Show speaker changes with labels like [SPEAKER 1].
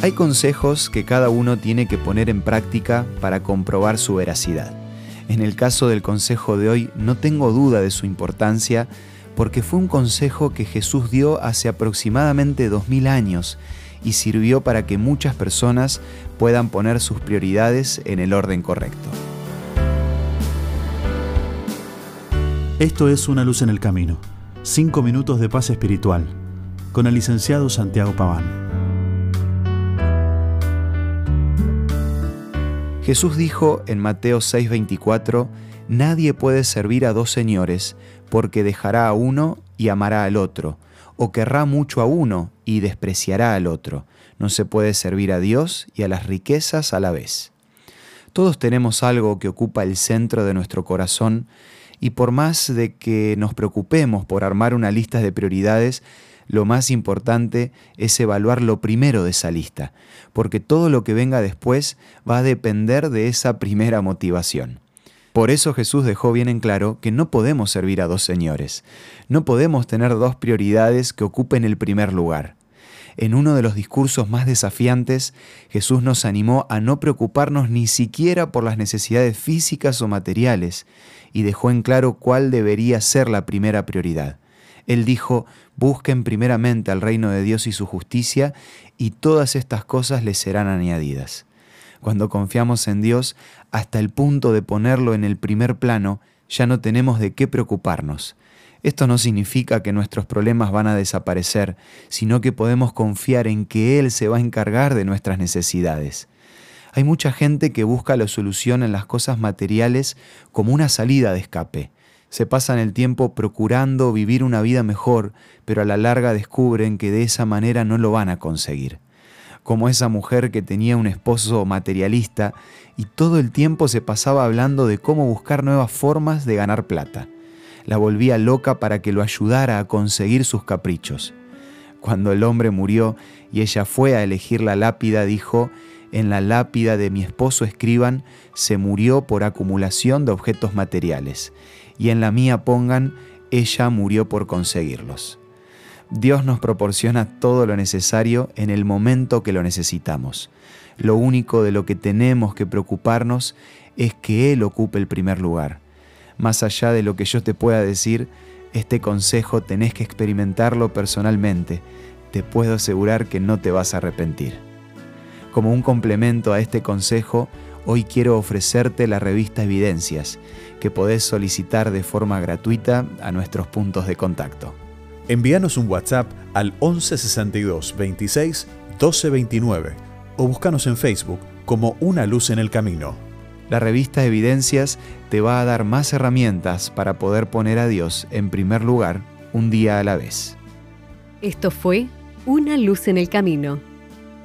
[SPEAKER 1] Hay consejos que cada uno tiene que poner en práctica para comprobar su veracidad. En el caso del consejo de hoy no tengo duda de su importancia porque fue un consejo que Jesús dio hace aproximadamente dos mil años y sirvió para que muchas personas puedan poner sus prioridades en el orden correcto.
[SPEAKER 2] Esto es Una luz en el camino, cinco minutos de paz espiritual, con el licenciado Santiago Paván.
[SPEAKER 1] Jesús dijo en Mateo 6:24, Nadie puede servir a dos señores, porque dejará a uno y amará al otro, o querrá mucho a uno y despreciará al otro. No se puede servir a Dios y a las riquezas a la vez. Todos tenemos algo que ocupa el centro de nuestro corazón y por más de que nos preocupemos por armar una lista de prioridades, lo más importante es evaluar lo primero de esa lista, porque todo lo que venga después va a depender de esa primera motivación. Por eso Jesús dejó bien en claro que no podemos servir a dos señores, no podemos tener dos prioridades que ocupen el primer lugar. En uno de los discursos más desafiantes, Jesús nos animó a no preocuparnos ni siquiera por las necesidades físicas o materiales, y dejó en claro cuál debería ser la primera prioridad. Él dijo, busquen primeramente al reino de Dios y su justicia, y todas estas cosas les serán añadidas. Cuando confiamos en Dios hasta el punto de ponerlo en el primer plano, ya no tenemos de qué preocuparnos. Esto no significa que nuestros problemas van a desaparecer, sino que podemos confiar en que Él se va a encargar de nuestras necesidades. Hay mucha gente que busca la solución en las cosas materiales como una salida de escape se pasan el tiempo procurando vivir una vida mejor, pero a la larga descubren que de esa manera no lo van a conseguir. Como esa mujer que tenía un esposo materialista y todo el tiempo se pasaba hablando de cómo buscar nuevas formas de ganar plata. La volvía loca para que lo ayudara a conseguir sus caprichos. Cuando el hombre murió y ella fue a elegir la lápida, dijo, en la lápida de mi esposo escriban, se murió por acumulación de objetos materiales y en la mía pongan, ella murió por conseguirlos. Dios nos proporciona todo lo necesario en el momento que lo necesitamos. Lo único de lo que tenemos que preocuparnos es que Él ocupe el primer lugar. Más allá de lo que yo te pueda decir, este consejo tenés que experimentarlo personalmente. Te puedo asegurar que no te vas a arrepentir. Como un complemento a este consejo, hoy quiero ofrecerte la revista Evidencias que podés solicitar de forma gratuita a nuestros puntos de contacto.
[SPEAKER 2] Envíanos un WhatsApp al 1162 26 1229 o búscanos en Facebook como Una Luz en el Camino.
[SPEAKER 1] La revista Evidencias te va a dar más herramientas para poder poner a Dios en primer lugar un día a la vez.
[SPEAKER 3] Esto fue Una Luz en el Camino.